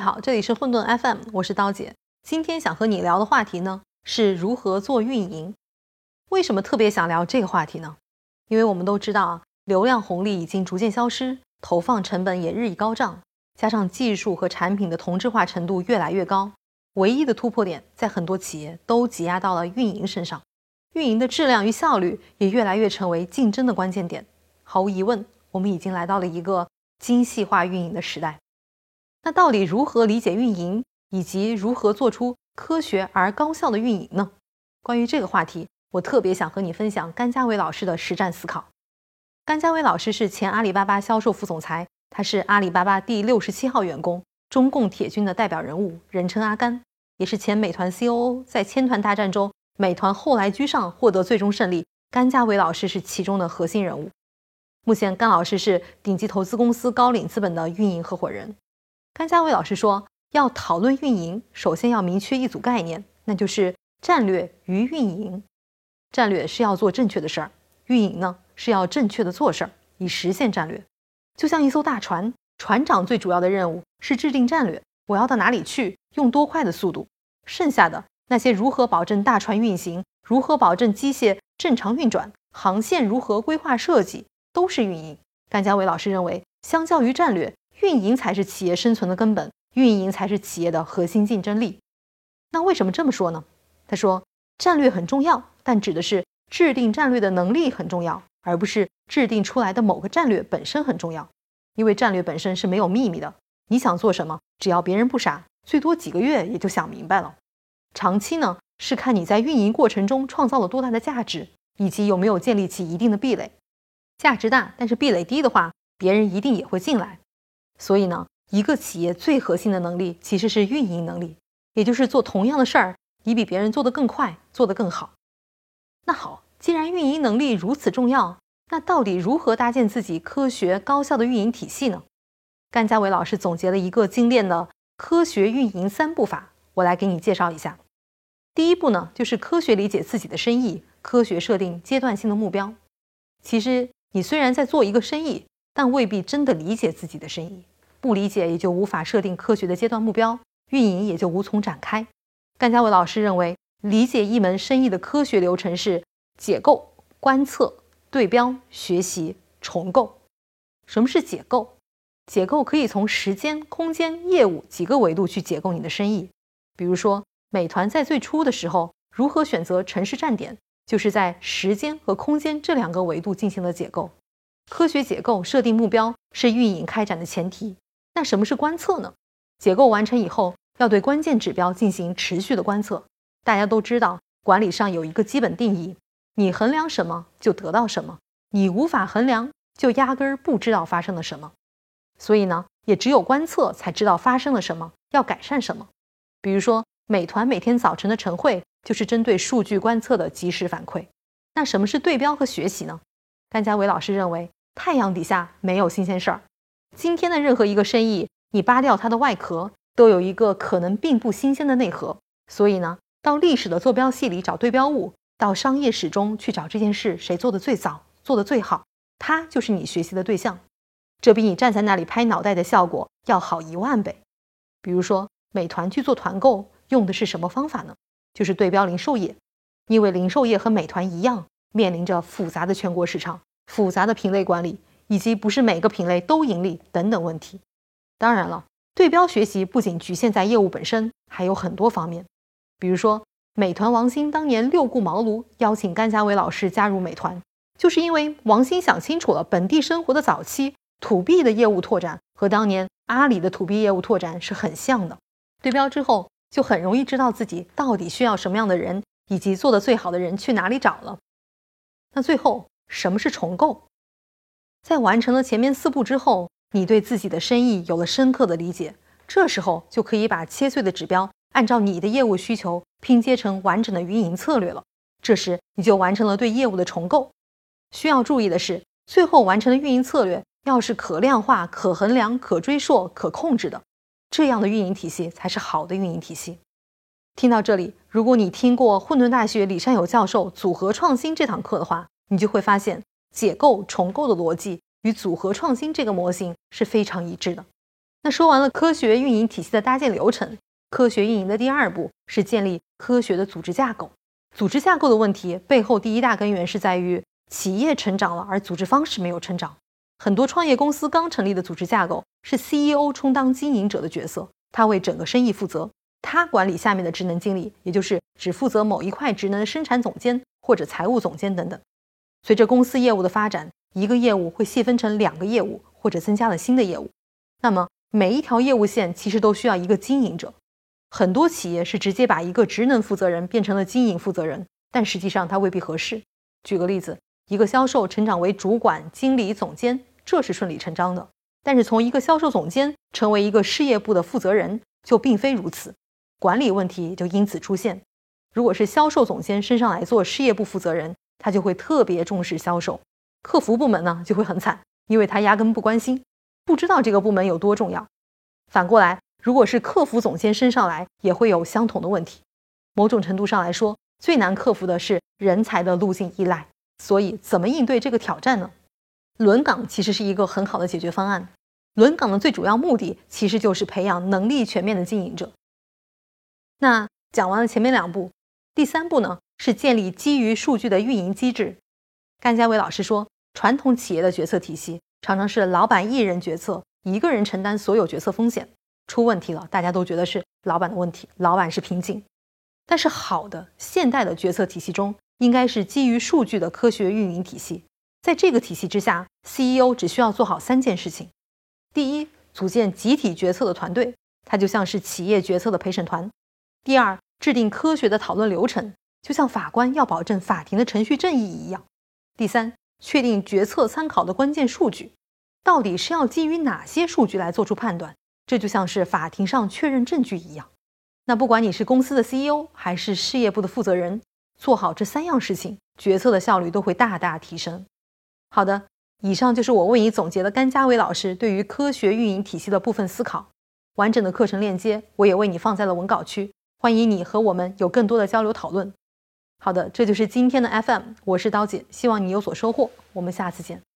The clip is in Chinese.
好，这里是混沌 FM，我是刀姐。今天想和你聊的话题呢，是如何做运营。为什么特别想聊这个话题呢？因为我们都知道啊，流量红利已经逐渐消失，投放成本也日益高涨，加上技术和产品的同质化程度越来越高，唯一的突破点在很多企业都挤压到了运营身上，运营的质量与效率也越来越成为竞争的关键点。毫无疑问，我们已经来到了一个精细化运营的时代。那到底如何理解运营，以及如何做出科学而高效的运营呢？关于这个话题，我特别想和你分享甘家伟老师的实战思考。甘家伟老师是前阿里巴巴销售副总裁，他是阿里巴巴第六十七号员工，中共铁军的代表人物，人称阿甘，也是前美团 COO。在千团大战中，美团后来居上，获得最终胜利，甘家伟老师是其中的核心人物。目前，甘老师是顶级投资公司高瓴资本的运营合伙人。甘家伟老师说，要讨论运营，首先要明确一组概念，那就是战略与运营。战略是要做正确的事儿，运营呢是要正确的做事儿，以实现战略。就像一艘大船，船长最主要的任务是制定战略，我要到哪里去，用多快的速度。剩下的那些如何保证大船运行，如何保证机械正常运转，航线如何规划设计，都是运营。甘家伟老师认为，相较于战略。运营才是企业生存的根本，运营才是企业的核心竞争力。那为什么这么说呢？他说，战略很重要，但指的是制定战略的能力很重要，而不是制定出来的某个战略本身很重要。因为战略本身是没有秘密的，你想做什么，只要别人不傻，最多几个月也就想明白了。长期呢，是看你在运营过程中创造了多大的价值，以及有没有建立起一定的壁垒。价值大，但是壁垒低的话，别人一定也会进来。所以呢，一个企业最核心的能力其实是运营能力，也就是做同样的事儿，你比别人做得更快，做得更好。那好，既然运营能力如此重要，那到底如何搭建自己科学高效的运营体系呢？甘家伟老师总结了一个精炼的科学运营三步法，我来给你介绍一下。第一步呢，就是科学理解自己的生意，科学设定阶段性的目标。其实你虽然在做一个生意，但未必真的理解自己的生意。不理解也就无法设定科学的阶段目标，运营也就无从展开。甘家伟老师认为，理解一门生意的科学流程是解构、观测、对标、学习、重构。什么是解构？解构可以从时间、空间、业务几个维度去解构你的生意。比如说，美团在最初的时候如何选择城市站点，就是在时间和空间这两个维度进行了解构。科学解构、设定目标是运营开展的前提。那什么是观测呢？结构完成以后，要对关键指标进行持续的观测。大家都知道，管理上有一个基本定义：你衡量什么就得到什么，你无法衡量就压根儿不知道发生了什么。所以呢，也只有观测才知道发生了什么，要改善什么。比如说，美团每天早晨的晨会就是针对数据观测的及时反馈。那什么是对标和学习呢？甘家伟老师认为，太阳底下没有新鲜事儿。今天的任何一个生意，你扒掉它的外壳，都有一个可能并不新鲜的内核。所以呢，到历史的坐标系里找对标物，到商业史中去找这件事谁做的最早、做的最好，它就是你学习的对象。这比你站在那里拍脑袋的效果要好一万倍。比如说，美团去做团购用的是什么方法呢？就是对标零售业，因为零售业和美团一样，面临着复杂的全国市场、复杂的品类管理。以及不是每个品类都盈利等等问题。当然了，对标学习不仅局限在业务本身，还有很多方面。比如说，美团王兴当年六顾茅庐邀请甘家伟老师加入美团，就是因为王兴想清楚了本地生活的早期 to B 的业务拓展和当年阿里的 to B 业务拓展是很像的。对标之后，就很容易知道自己到底需要什么样的人，以及做的最好的人去哪里找了。那最后，什么是重构？在完成了前面四步之后，你对自己的生意有了深刻的理解，这时候就可以把切碎的指标按照你的业务需求拼接成完整的运营策略了。这时你就完成了对业务的重构。需要注意的是，最后完成的运营策略要是可量化、可衡量、可追溯、可控制的，这样的运营体系才是好的运营体系。听到这里，如果你听过混沌大学李善友教授组合创新这堂课的话，你就会发现。解构重构的逻辑与组合创新这个模型是非常一致的。那说完了科学运营体系的搭建流程，科学运营的第二步是建立科学的组织架构。组织架构的问题背后，第一大根源是在于企业成长了，而组织方式没有成长。很多创业公司刚成立的组织架构是 CEO 充当经营者的角色，他为整个生意负责，他管理下面的职能经理，也就是只负责某一块职能的生产总监或者财务总监等等。随着公司业务的发展，一个业务会细分成两个业务，或者增加了新的业务。那么每一条业务线其实都需要一个经营者。很多企业是直接把一个职能负责人变成了经营负责人，但实际上他未必合适。举个例子，一个销售成长为主管、经理、总监。这是顺理成章的，但是从一个销售总监成为一个事业部的负责人就并非如此，管理问题就因此出现。如果是销售总监升上来做事业部负责人，他就会特别重视销售，客服部门呢就会很惨，因为他压根不关心，不知道这个部门有多重要。反过来，如果是客服总监升上来，也会有相同的问题。某种程度上来说，最难克服的是人才的路径依赖。所以，怎么应对这个挑战呢？轮岗其实是一个很好的解决方案。轮岗的最主要目的其实就是培养能力全面的经营者。那讲完了前面两步，第三步呢是建立基于数据的运营机制。甘家伟老师说，传统企业的决策体系常常是老板一人决策，一个人承担所有决策风险。出问题了，大家都觉得是老板的问题，老板是瓶颈。但是好的现代的决策体系中，应该是基于数据的科学运营体系。在这个体系之下，CEO 只需要做好三件事情：第一，组建集体决策的团队，它就像是企业决策的陪审团；第二，制定科学的讨论流程，就像法官要保证法庭的程序正义一样；第三，确定决策参考的关键数据，到底是要基于哪些数据来做出判断，这就像是法庭上确认证据一样。那不管你是公司的 CEO 还是事业部的负责人，做好这三样事情，决策的效率都会大大提升。好的，以上就是我为你总结的甘家伟老师对于科学运营体系的部分思考。完整的课程链接我也为你放在了文稿区，欢迎你和我们有更多的交流讨论。好的，这就是今天的 FM，我是刀姐，希望你有所收获，我们下次见。